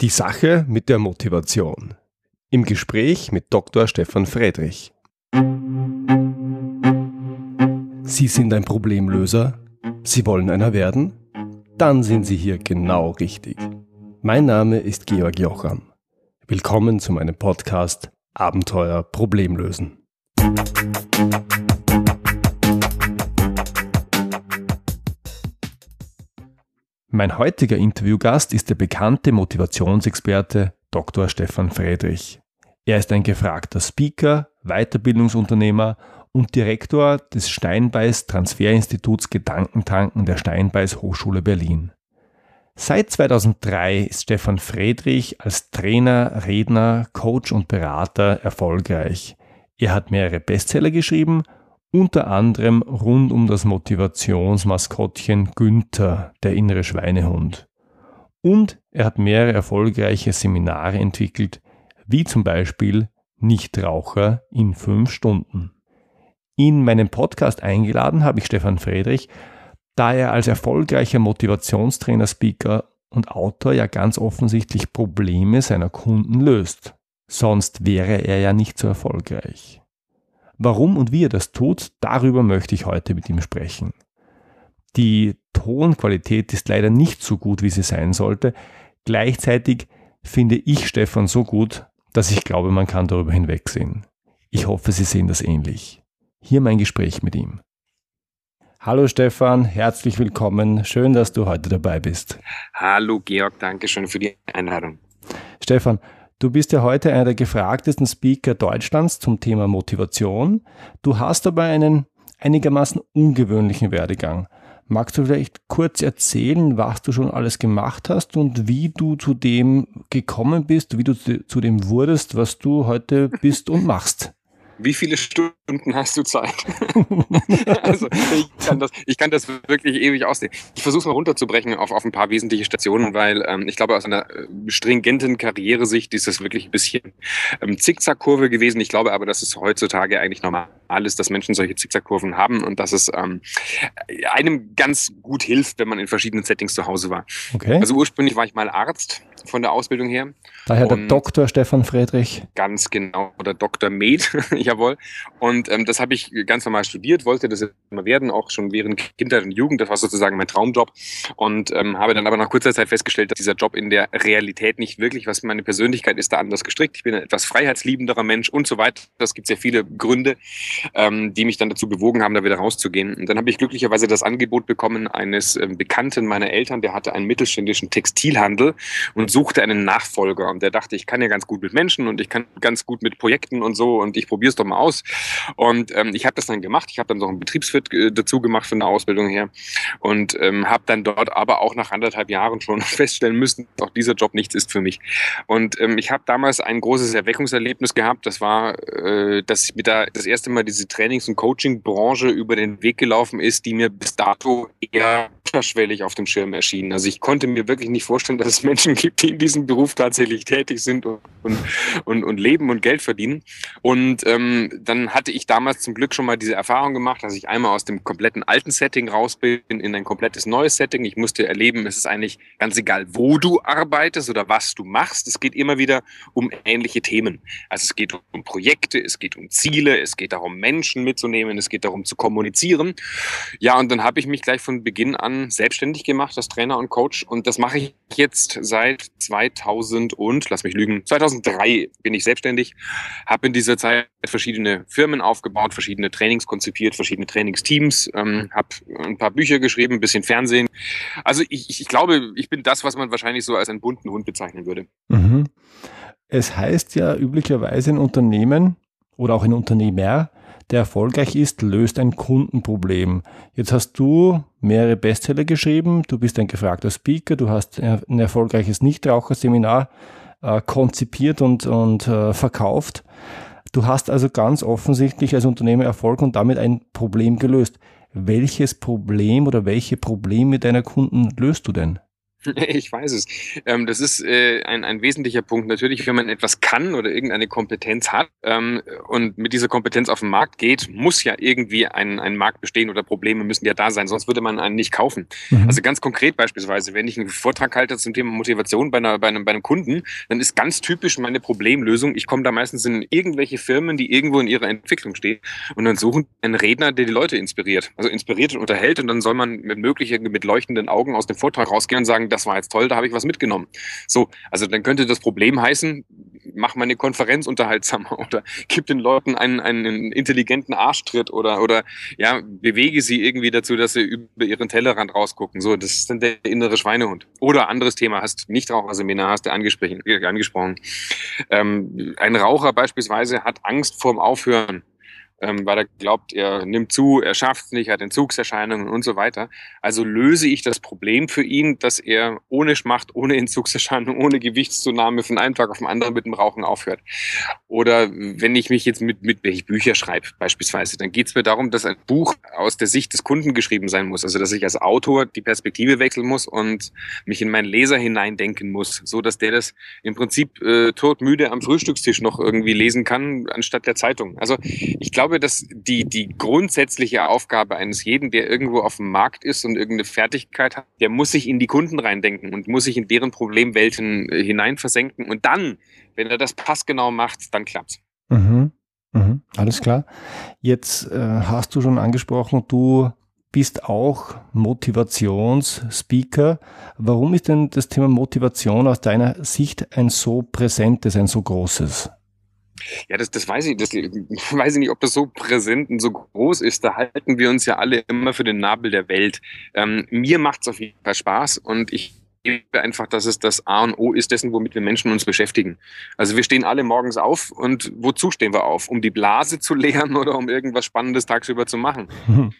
Die Sache mit der Motivation. Im Gespräch mit Dr. Stefan Friedrich. Sie sind ein Problemlöser? Sie wollen einer werden? Dann sind Sie hier genau richtig. Mein Name ist Georg Jocham. Willkommen zu meinem Podcast Abenteuer Problemlösen. Mein heutiger Interviewgast ist der bekannte Motivationsexperte Dr. Stefan Friedrich. Er ist ein gefragter Speaker, Weiterbildungsunternehmer und Direktor des Steinbeis Transferinstituts Gedankentanken der Steinbeis Hochschule Berlin. Seit 2003 ist Stefan Friedrich als Trainer, Redner, Coach und Berater erfolgreich. Er hat mehrere Bestseller geschrieben unter anderem rund um das Motivationsmaskottchen Günther, der innere Schweinehund. Und er hat mehrere erfolgreiche Seminare entwickelt, wie zum Beispiel Nichtraucher in fünf Stunden. In meinem Podcast eingeladen habe ich Stefan Friedrich, da er als erfolgreicher Motivationstrainer, Speaker und Autor ja ganz offensichtlich Probleme seiner Kunden löst. Sonst wäre er ja nicht so erfolgreich. Warum und wie er das tut, darüber möchte ich heute mit ihm sprechen. Die Tonqualität ist leider nicht so gut, wie sie sein sollte. Gleichzeitig finde ich Stefan so gut, dass ich glaube, man kann darüber hinwegsehen. Ich hoffe, Sie sehen das ähnlich. Hier mein Gespräch mit ihm. Hallo Stefan, herzlich willkommen. Schön, dass du heute dabei bist. Hallo Georg, danke schön für die Einladung. Stefan, Du bist ja heute einer der gefragtesten Speaker Deutschlands zum Thema Motivation. Du hast aber einen einigermaßen ungewöhnlichen Werdegang. Magst du vielleicht kurz erzählen, was du schon alles gemacht hast und wie du zu dem gekommen bist, wie du zu dem wurdest, was du heute bist und machst? Wie viele Stunden hast du Zeit? also ich kann, das, ich kann das wirklich ewig aussehen. Ich versuche es mal runterzubrechen auf, auf ein paar wesentliche Stationen, weil ähm, ich glaube, aus einer äh, stringenten Karrieresicht ist das wirklich ein bisschen ähm, Zickzackkurve gewesen. Ich glaube aber, dass es heutzutage eigentlich normal ist, dass Menschen solche Zickzackkurven haben und dass es ähm, einem ganz gut hilft, wenn man in verschiedenen Settings zu Hause war. Okay. Also ursprünglich war ich mal Arzt von der Ausbildung her. Daher der Doktor Stefan Friedrich. Ganz genau, oder Dr. Med, jawohl. Und ähm, das habe ich ganz normal studiert, wollte das immer werden, auch schon während Kindheit und Jugend. Das war sozusagen mein Traumjob. Und ähm, habe dann aber nach kurzer Zeit festgestellt, dass dieser Job in der Realität nicht wirklich, was meine Persönlichkeit ist, da anders gestrickt. Ich bin ein etwas freiheitsliebenderer Mensch und so weiter. Das gibt sehr viele Gründe, ähm, die mich dann dazu bewogen haben, da wieder rauszugehen. Und dann habe ich glücklicherweise das Angebot bekommen eines ähm, Bekannten meiner Eltern, der hatte einen mittelständischen Textilhandel und suchte einen Nachfolger. Und der dachte, ich kann ja ganz gut mit Menschen und ich kann ganz gut mit Projekten und so und ich probiere es doch mal aus. Und ähm, ich habe das dann gemacht. Ich habe dann noch einen Betriebswirt äh, dazu gemacht von der Ausbildung her und ähm, habe dann dort aber auch nach anderthalb Jahren schon feststellen müssen, auch dieser Job nichts ist für mich. Und ähm, ich habe damals ein großes Erweckungserlebnis gehabt. Das war, äh, dass ich mir da das erste Mal diese Trainings- und Coaching-Branche über den Weg gelaufen ist, die mir bis dato eher unterschwellig auf dem Schirm erschienen. Also ich konnte mir wirklich nicht vorstellen, dass es Menschen gibt, die in diesem Beruf tatsächlich tätig sind und, und, und leben und Geld verdienen. Und ähm, dann hatte ich damals zum Glück schon mal diese Erfahrung gemacht, dass ich einmal aus dem kompletten alten Setting raus bin in ein komplettes neues Setting. Ich musste erleben, es ist eigentlich ganz egal, wo du arbeitest oder was du machst. Es geht immer wieder um ähnliche Themen. Also es geht um Projekte, es geht um Ziele, es geht darum, Menschen mitzunehmen, es geht darum zu kommunizieren. Ja, und dann habe ich mich gleich von Beginn an selbstständig gemacht als Trainer und Coach und das mache ich jetzt seit 2000 und, lass mich lügen, 2003 bin ich selbstständig, habe in dieser Zeit verschiedene Firmen aufgebaut, verschiedene Trainings konzipiert, verschiedene Trainingsteams, ähm, habe ein paar Bücher geschrieben, ein bisschen Fernsehen. Also ich, ich glaube, ich bin das, was man wahrscheinlich so als einen bunten Hund bezeichnen würde. Mhm. Es heißt ja üblicherweise ein Unternehmen oder auch ein Unternehmer, der erfolgreich ist, löst ein Kundenproblem. Jetzt hast du mehrere Bestseller geschrieben, du bist ein gefragter Speaker, du hast ein erfolgreiches Nichtraucherseminar äh, konzipiert und, und äh, verkauft. Du hast also ganz offensichtlich als Unternehmer Erfolg und damit ein Problem gelöst. Welches Problem oder welche Probleme deiner Kunden löst du denn? Ich weiß es. Ähm, das ist äh, ein, ein wesentlicher Punkt. Natürlich, wenn man etwas kann oder irgendeine Kompetenz hat ähm, und mit dieser Kompetenz auf den Markt geht, muss ja irgendwie ein, ein Markt bestehen oder Probleme müssen ja da sein, sonst würde man einen nicht kaufen. Mhm. Also ganz konkret beispielsweise, wenn ich einen Vortrag halte zum Thema Motivation bei, einer, bei, einem, bei einem Kunden, dann ist ganz typisch meine Problemlösung, ich komme da meistens in irgendwelche Firmen, die irgendwo in ihrer Entwicklung stehen und dann suchen einen Redner, der die Leute inspiriert. Also inspiriert und unterhält und dann soll man mit möglichen, mit leuchtenden Augen aus dem Vortrag rausgehen und sagen, das war jetzt toll, da habe ich was mitgenommen. So, also dann könnte das Problem heißen, mach meine Konferenz unterhaltsamer oder gib den Leuten einen, einen intelligenten Arschtritt oder, oder ja, bewege sie irgendwie dazu, dass sie über ihren Tellerrand rausgucken. So, das ist dann der innere Schweinehund. Oder anderes Thema, hast Nichtraucherseminar, hast du angesprochen. angesprochen. Ähm, ein Raucher beispielsweise hat Angst vorm Aufhören ähm, weil er glaubt, er nimmt zu, er schafft es nicht, hat Entzugserscheinungen und so weiter. Also löse ich das Problem für ihn, dass er ohne Schmacht, ohne Entzugserscheinungen, ohne Gewichtszunahme von einem Tag auf den anderen mit dem Rauchen aufhört. Oder wenn ich mich jetzt mit, mit welche Bücher schreibe beispielsweise, dann geht es mir darum, dass ein Buch aus der Sicht des Kunden geschrieben sein muss. Also dass ich als Autor die Perspektive wechseln muss und mich in meinen Leser hineindenken muss, so dass der das im Prinzip äh, todmüde am Frühstückstisch noch irgendwie lesen kann, anstatt der Zeitung. Also ich glaube, glaube, dass die, die grundsätzliche Aufgabe eines jeden, der irgendwo auf dem Markt ist und irgendeine Fertigkeit hat, der muss sich in die Kunden reindenken und muss sich in deren Problemwelten äh, hineinversenken. Und dann, wenn er das passgenau macht, dann klappt's. Mhm. Mhm. Alles klar. Jetzt äh, hast du schon angesprochen, du bist auch Motivationsspeaker. Warum ist denn das Thema Motivation aus deiner Sicht ein so präsentes, ein so großes? Ja, das, das weiß ich, das weiß ich nicht, ob das so präsent und so groß ist. Da halten wir uns ja alle immer für den Nabel der Welt. Ähm, mir macht es auf jeden Fall Spaß und ich gebe einfach, dass es das A und O ist dessen, womit wir Menschen uns beschäftigen. Also wir stehen alle morgens auf und wozu stehen wir auf? Um die Blase zu leeren oder um irgendwas Spannendes tagsüber zu machen?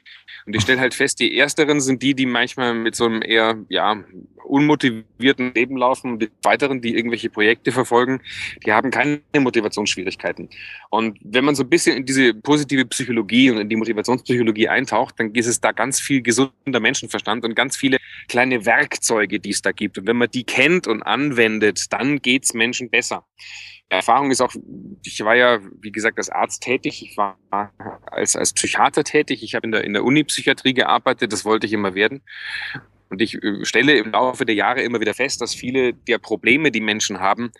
Und ich stelle halt fest, die ersteren sind die, die manchmal mit so einem eher ja, unmotivierten Leben laufen und die weiteren, die irgendwelche Projekte verfolgen, die haben keine Motivationsschwierigkeiten. Und wenn man so ein bisschen in diese positive Psychologie und in die Motivationspsychologie eintaucht, dann ist es da ganz viel gesunder Menschenverstand und ganz viele kleine Werkzeuge, die es da gibt. Und wenn man die kennt und anwendet, dann geht's Menschen besser. Erfahrung ist auch, ich war ja, wie gesagt, als Arzt tätig, ich war als, als Psychiater tätig, ich habe in der, in der Uni-Psychiatrie gearbeitet, das wollte ich immer werden. Und ich äh, stelle im Laufe der Jahre immer wieder fest, dass viele der Probleme, die Menschen haben,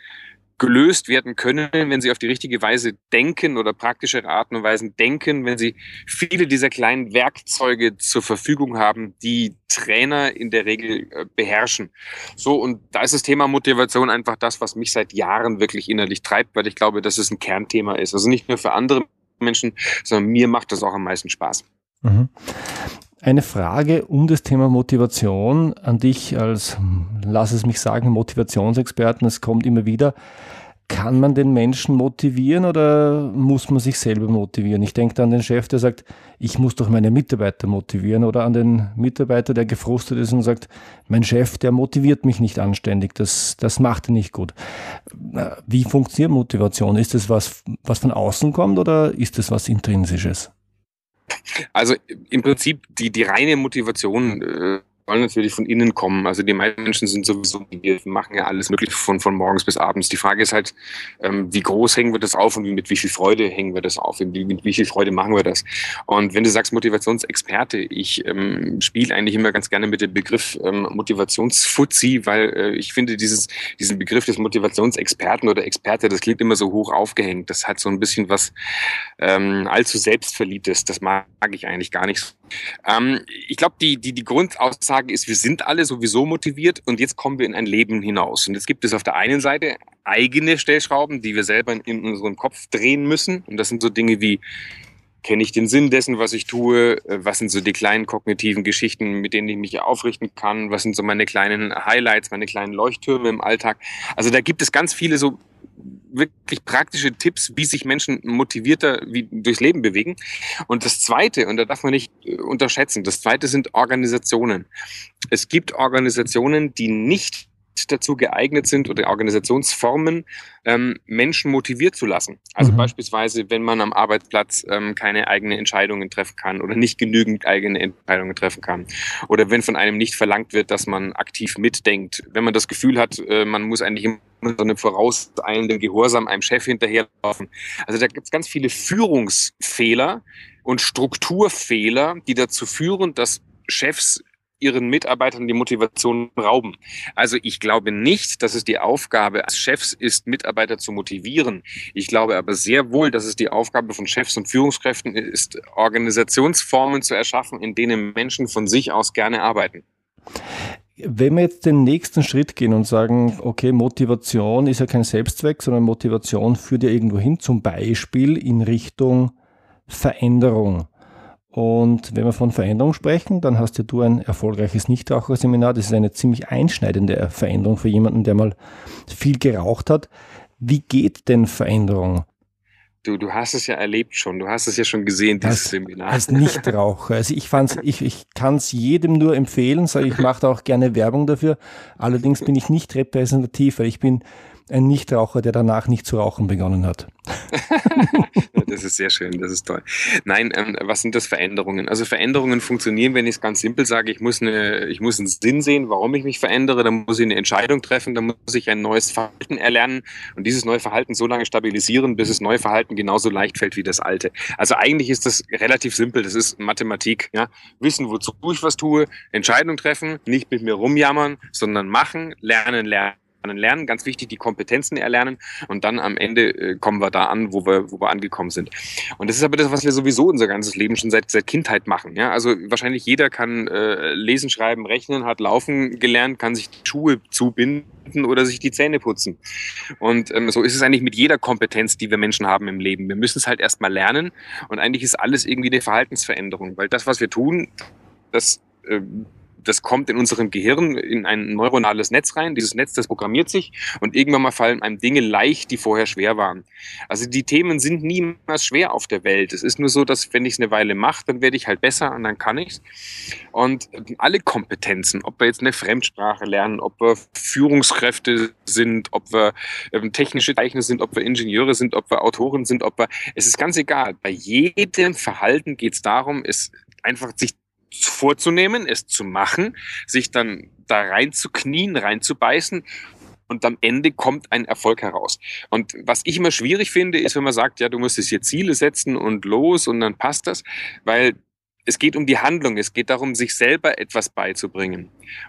gelöst werden können, wenn sie auf die richtige Weise denken oder praktische Arten und Weisen denken, wenn sie viele dieser kleinen Werkzeuge zur Verfügung haben, die Trainer in der Regel äh, beherrschen. So, und da ist das Thema Motivation einfach das, was mich seit Jahren wirklich innerlich treibt, weil ich glaube, dass es ein Kernthema ist. Also nicht nur für andere Menschen, sondern mir macht das auch am meisten Spaß. Mhm. Eine Frage um das Thema Motivation an dich als, lass es mich sagen, Motivationsexperten. Es kommt immer wieder. Kann man den Menschen motivieren oder muss man sich selber motivieren? Ich denke an den Chef, der sagt, ich muss doch meine Mitarbeiter motivieren oder an den Mitarbeiter, der gefrustet ist und sagt, mein Chef, der motiviert mich nicht anständig, das, das macht er nicht gut. Wie funktioniert Motivation? Ist das was, was von außen kommt oder ist das was Intrinsisches? Also im Prinzip die, die reine Motivation äh, soll natürlich von innen kommen. Also die Menschen sind sowieso, wir machen ja alles mögliche von, von morgens bis abends. Die Frage ist halt, ähm, wie groß hängen wir das auf und mit wie viel Freude hängen wir das auf? Mit, mit wie viel Freude machen wir das? Und wenn du sagst Motivationsexperte, ich ähm, spiele eigentlich immer ganz gerne mit dem Begriff ähm, Motivationsfuzzi, weil äh, ich finde dieses, diesen Begriff des Motivationsexperten oder Experte, das klingt immer so hoch aufgehängt. Das hat so ein bisschen was ähm, allzu selbstverliebtes. Das mag ich eigentlich gar nicht so. Ähm, ich glaube, die, die, die Grundaussage Aussage ist, wir sind alle sowieso motiviert und jetzt kommen wir in ein Leben hinaus. Und jetzt gibt es auf der einen Seite eigene Stellschrauben, die wir selber in unserem Kopf drehen müssen. Und das sind so Dinge wie, kenne ich den Sinn dessen, was ich tue? Was sind so die kleinen kognitiven Geschichten, mit denen ich mich aufrichten kann? Was sind so meine kleinen Highlights, meine kleinen Leuchttürme im Alltag? Also da gibt es ganz viele so wirklich praktische Tipps, wie sich Menschen motivierter wie durchs Leben bewegen. Und das Zweite, und da darf man nicht äh, unterschätzen, das Zweite sind Organisationen. Es gibt Organisationen, die nicht nicht dazu geeignet sind oder Organisationsformen, ähm, Menschen motiviert zu lassen. Also mhm. beispielsweise, wenn man am Arbeitsplatz ähm, keine eigenen Entscheidungen treffen kann oder nicht genügend eigene Entscheidungen treffen kann. Oder wenn von einem nicht verlangt wird, dass man aktiv mitdenkt. Wenn man das Gefühl hat, äh, man muss eigentlich immer so einem vorauseilenden Gehorsam einem Chef hinterherlaufen. Also da gibt es ganz viele Führungsfehler und Strukturfehler, die dazu führen, dass Chefs ihren Mitarbeitern die Motivation rauben. Also ich glaube nicht, dass es die Aufgabe als Chefs ist, Mitarbeiter zu motivieren. Ich glaube aber sehr wohl, dass es die Aufgabe von Chefs und Führungskräften ist, Organisationsformen zu erschaffen, in denen Menschen von sich aus gerne arbeiten. Wenn wir jetzt den nächsten Schritt gehen und sagen, okay, Motivation ist ja kein Selbstzweck, sondern Motivation führt ja irgendwo hin, zum Beispiel in Richtung Veränderung. Und wenn wir von Veränderung sprechen, dann hast ja du ein erfolgreiches Nichtraucherseminar. Das ist eine ziemlich einschneidende Veränderung für jemanden, der mal viel geraucht hat. Wie geht denn Veränderung? Du, du hast es ja erlebt schon, du hast es ja schon gesehen, dieses als, Seminar. Als Nichtraucher. Also ich fand's, ich, ich kann es jedem nur empfehlen, sage ich mache auch gerne Werbung dafür. Allerdings bin ich nicht repräsentativ, weil ich bin ein Nichtraucher, der danach nicht zu rauchen begonnen hat. das ist sehr schön, das ist toll. Nein, ähm, was sind das Veränderungen? Also Veränderungen funktionieren, wenn ich es ganz simpel sage, ich muss, eine, ich muss einen Sinn sehen, warum ich mich verändere, dann muss ich eine Entscheidung treffen, dann muss ich ein neues Verhalten erlernen und dieses neue Verhalten so lange stabilisieren, bis das neue Verhalten genauso leicht fällt wie das alte. Also eigentlich ist das relativ simpel, das ist Mathematik. Ja? Wissen, wozu ich was tue, Entscheidung treffen, nicht mit mir rumjammern, sondern machen, lernen, lernen lernen, ganz wichtig, die Kompetenzen erlernen und dann am Ende äh, kommen wir da an, wo wir, wo wir angekommen sind. Und das ist aber das, was wir sowieso unser ganzes Leben schon seit, seit Kindheit machen. Ja? Also wahrscheinlich jeder kann äh, lesen, schreiben, rechnen, hat laufen gelernt, kann sich die Schuhe zubinden oder sich die Zähne putzen. Und ähm, so ist es eigentlich mit jeder Kompetenz, die wir Menschen haben im Leben. Wir müssen es halt erstmal lernen und eigentlich ist alles irgendwie eine Verhaltensveränderung, weil das, was wir tun, das äh, das kommt in unserem Gehirn in ein neuronales Netz rein. Dieses Netz, das programmiert sich und irgendwann mal fallen einem Dinge leicht, die vorher schwer waren. Also die Themen sind niemals schwer auf der Welt. Es ist nur so, dass wenn ich es eine Weile mache, dann werde ich halt besser und dann kann ich's. Und alle Kompetenzen, ob wir jetzt eine Fremdsprache lernen, ob wir Führungskräfte sind, ob wir ähm, technische Zeichner sind, ob wir Ingenieure sind, ob wir Autoren sind, ob wir, es ist ganz egal. Bei jedem Verhalten geht es darum, es einfach sich vorzunehmen, es zu machen, sich dann da reinzuknien, reinzubeißen und am Ende kommt ein Erfolg heraus. Und was ich immer schwierig finde, ist, wenn man sagt, ja, du musst jetzt hier Ziele setzen und los und dann passt das, weil es geht um die Handlung, es geht darum, sich selber etwas beizubringen.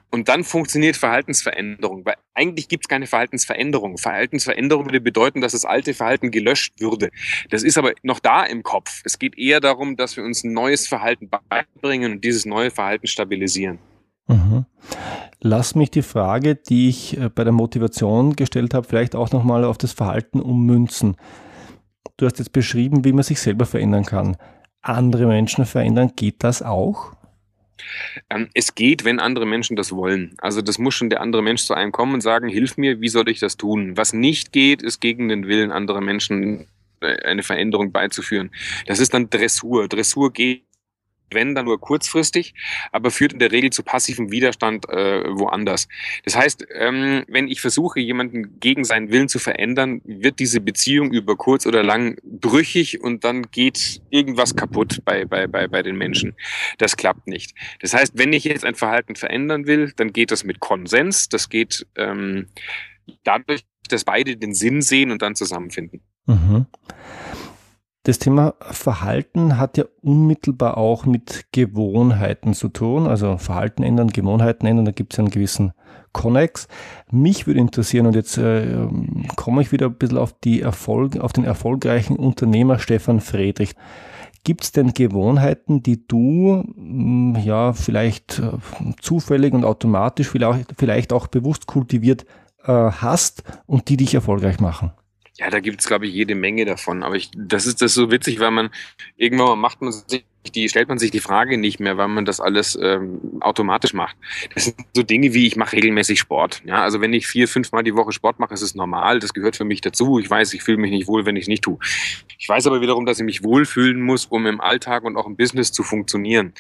Und dann funktioniert Verhaltensveränderung, weil eigentlich gibt es keine Verhaltensveränderung. Verhaltensveränderung würde bedeuten, dass das alte Verhalten gelöscht würde. Das ist aber noch da im Kopf. Es geht eher darum, dass wir uns ein neues Verhalten beibringen und dieses neue Verhalten stabilisieren. Mhm. Lass mich die Frage, die ich äh, bei der Motivation gestellt habe, vielleicht auch nochmal auf das Verhalten ummünzen. Du hast jetzt beschrieben, wie man sich selber verändern kann andere Menschen verändern. Geht das auch? Ähm, es geht, wenn andere Menschen das wollen. Also das muss schon der andere Mensch zu einem kommen und sagen, hilf mir, wie soll ich das tun? Was nicht geht, ist gegen den Willen anderer Menschen äh, eine Veränderung beizuführen. Das ist dann Dressur. Dressur geht wenn dann nur kurzfristig, aber führt in der Regel zu passivem Widerstand äh, woanders. Das heißt, ähm, wenn ich versuche, jemanden gegen seinen Willen zu verändern, wird diese Beziehung über kurz oder lang brüchig und dann geht irgendwas kaputt bei, bei, bei, bei den Menschen. Das klappt nicht. Das heißt, wenn ich jetzt ein Verhalten verändern will, dann geht das mit Konsens, das geht ähm, dadurch, dass beide den Sinn sehen und dann zusammenfinden. Mhm. Das Thema Verhalten hat ja unmittelbar auch mit Gewohnheiten zu tun. Also Verhalten ändern, Gewohnheiten ändern, da gibt es einen gewissen Connex. Mich würde interessieren, und jetzt äh, komme ich wieder ein bisschen auf, die Erfolg, auf den erfolgreichen Unternehmer Stefan Friedrich. Gibt es denn Gewohnheiten, die du hm, ja vielleicht äh, zufällig und automatisch, vielleicht, vielleicht auch bewusst kultiviert äh, hast und die dich erfolgreich machen? Ja, da gibt's glaube ich, jede Menge davon. Aber ich, das ist das ist so witzig, weil man irgendwann macht man sich die, stellt man sich die Frage nicht mehr, weil man das alles ähm, automatisch macht. Das sind so Dinge wie, ich mache regelmäßig Sport. Ja, also wenn ich vier, fünf Mal die Woche Sport mache, ist es normal. Das gehört für mich dazu. Ich weiß, ich fühle mich nicht wohl, wenn ich es nicht tue. Ich weiß aber wiederum, dass ich mich wohlfühlen muss, um im Alltag und auch im Business zu funktionieren.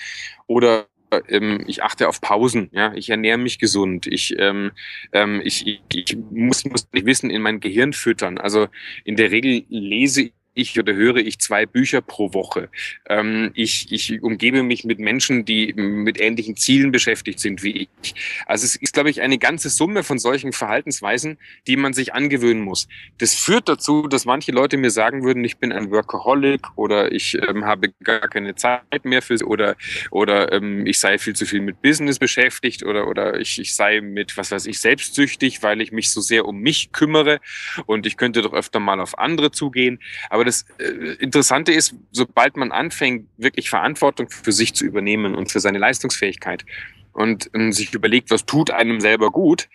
Oder ähm, ich achte auf Pausen, ja, ich ernähre mich gesund, ich, ähm, ähm, ich, ich, ich muss, muss nicht Wissen in mein Gehirn füttern. Also in der Regel lese ich oder höre ich zwei Bücher pro Woche. Ähm, ich, ich umgebe mich mit Menschen, die mit ähnlichen Zielen beschäftigt sind wie ich. Also es ist, glaube ich, eine ganze Summe von solchen Verhaltensweisen, die man sich angewöhnen muss. Das führt dazu, dass manche Leute mir sagen würden, ich bin ein Workaholic oder ich ähm, habe gar keine Zeit mehr für oder oder ähm, ich sei viel zu viel mit Business beschäftigt oder oder ich, ich sei mit was weiß ich selbstsüchtig, weil ich mich so sehr um mich kümmere und ich könnte doch öfter mal auf andere zugehen. Aber aber das äh, Interessante ist, sobald man anfängt, wirklich Verantwortung für sich zu übernehmen und für seine Leistungsfähigkeit, und, sich überlegt, was tut einem selber gut,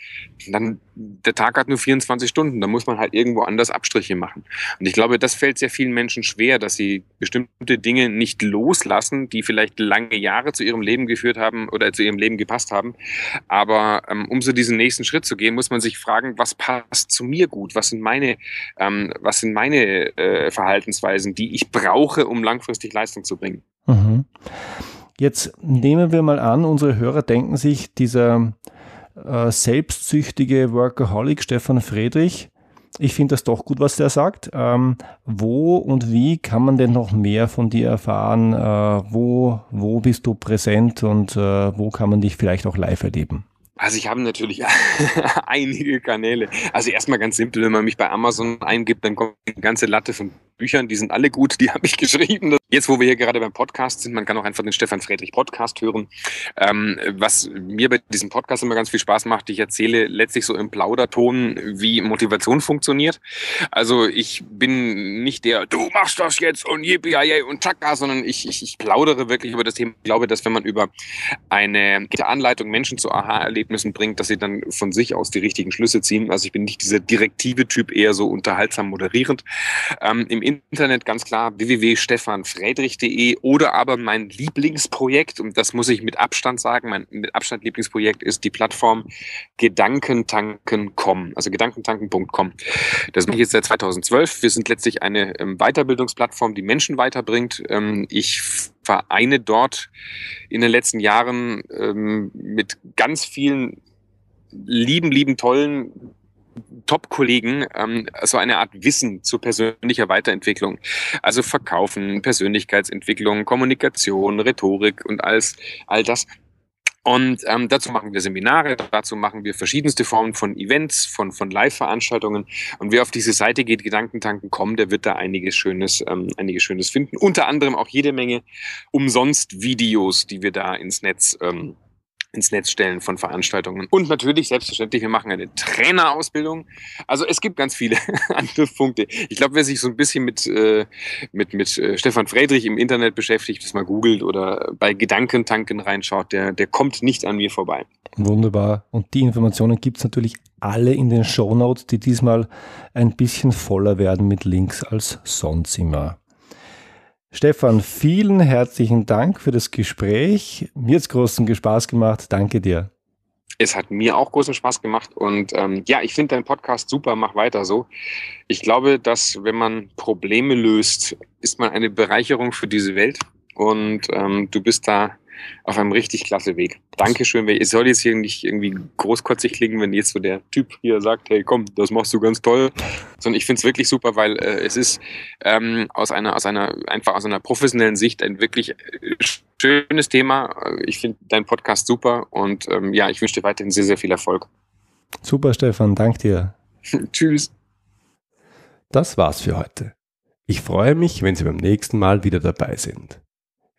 dann der Tag hat nur 24 Stunden, da muss man halt irgendwo anders Abstriche machen. Und ich glaube, das fällt sehr vielen Menschen schwer, dass sie bestimmte Dinge nicht loslassen, die vielleicht lange Jahre zu ihrem Leben geführt haben oder zu ihrem Leben gepasst haben. Aber ähm, um so diesen nächsten Schritt zu gehen, muss man sich fragen, was passt zu mir gut? Was sind meine, ähm, was sind meine äh, Verhaltensweisen, die ich brauche, um langfristig Leistung zu bringen? Mhm. Jetzt nehmen wir mal an, unsere Hörer denken sich, dieser äh, selbstsüchtige Workaholic Stefan Friedrich, ich finde das doch gut, was der sagt. Ähm, wo und wie kann man denn noch mehr von dir erfahren? Äh, wo, wo bist du präsent und äh, wo kann man dich vielleicht auch live erleben? Also ich habe natürlich einige Kanäle. Also erstmal ganz simpel, wenn man mich bei Amazon eingibt, dann kommt eine ganze Latte von Büchern, die sind alle gut, die habe ich geschrieben. Jetzt, wo wir hier gerade beim Podcast sind, man kann auch einfach den Stefan Friedrich Podcast hören. Ähm, was mir bei diesem Podcast immer ganz viel Spaß macht, ich erzähle letztlich so im Plauderton, wie Motivation funktioniert. Also ich bin nicht der, du machst das jetzt und yippie und tschakka, sondern ich, ich, ich plaudere wirklich über das Thema. Ich glaube, dass wenn man über eine Anleitung Menschen zu Aha-Erlebnissen bringt, dass sie dann von sich aus die richtigen Schlüsse ziehen. Also ich bin nicht dieser direktive Typ, eher so unterhaltsam moderierend. Ähm, Im Internet ganz klar www.stefanfriedrich.de oder aber mein Lieblingsprojekt, und das muss ich mit Abstand sagen, mein mit Abstand Lieblingsprojekt ist die Plattform gedankentanken.com, also gedankentanken.com. Das mache ich jetzt seit 2012. Wir sind letztlich eine ähm, Weiterbildungsplattform, die Menschen weiterbringt. Ähm, ich vereine dort in den letzten Jahren ähm, mit ganz vielen lieben, lieben, tollen Top-Kollegen ähm, so eine Art Wissen zu persönlicher Weiterentwicklung. Also Verkaufen, Persönlichkeitsentwicklung, Kommunikation, Rhetorik und alles, all das. Und ähm, dazu machen wir Seminare, dazu machen wir verschiedenste Formen von Events, von, von Live-Veranstaltungen. Und wer auf diese Seite geht, Gedankentanken.com, der wird da einiges Schönes, ähm, einiges Schönes finden. Unter anderem auch jede Menge umsonst Videos, die wir da ins Netz ähm, ins Netz stellen von Veranstaltungen. Und natürlich, selbstverständlich, wir machen eine Trainerausbildung. Also es gibt ganz viele andere Punkte. Ich glaube, wer sich so ein bisschen mit, äh, mit, mit äh, Stefan Friedrich im Internet beschäftigt, das mal googelt oder bei Gedankentanken reinschaut, der, der kommt nicht an mir vorbei. Wunderbar. Und die Informationen gibt es natürlich alle in den Show Notes, die diesmal ein bisschen voller werden mit Links als sonst immer. Stefan, vielen herzlichen Dank für das Gespräch. Mir hat es großen Spaß gemacht. Danke dir. Es hat mir auch großen Spaß gemacht und ähm, ja, ich finde deinen Podcast super, mach weiter so. Ich glaube, dass wenn man Probleme löst, ist man eine Bereicherung für diese Welt und ähm, du bist da auf einem richtig klasse Weg. Dankeschön. Es soll jetzt hier nicht irgendwie großkotzig klingen, wenn jetzt so der Typ hier sagt, hey komm, das machst du ganz toll. Sondern ich finde es wirklich super, weil äh, es ist ähm, aus einer, aus einer, einfach aus einer professionellen Sicht ein wirklich äh, schönes Thema. Ich finde deinen Podcast super und ähm, ja, ich wünsche dir weiterhin sehr, sehr viel Erfolg. Super, Stefan, dank dir. Tschüss. Das war's für heute. Ich freue mich, wenn Sie beim nächsten Mal wieder dabei sind.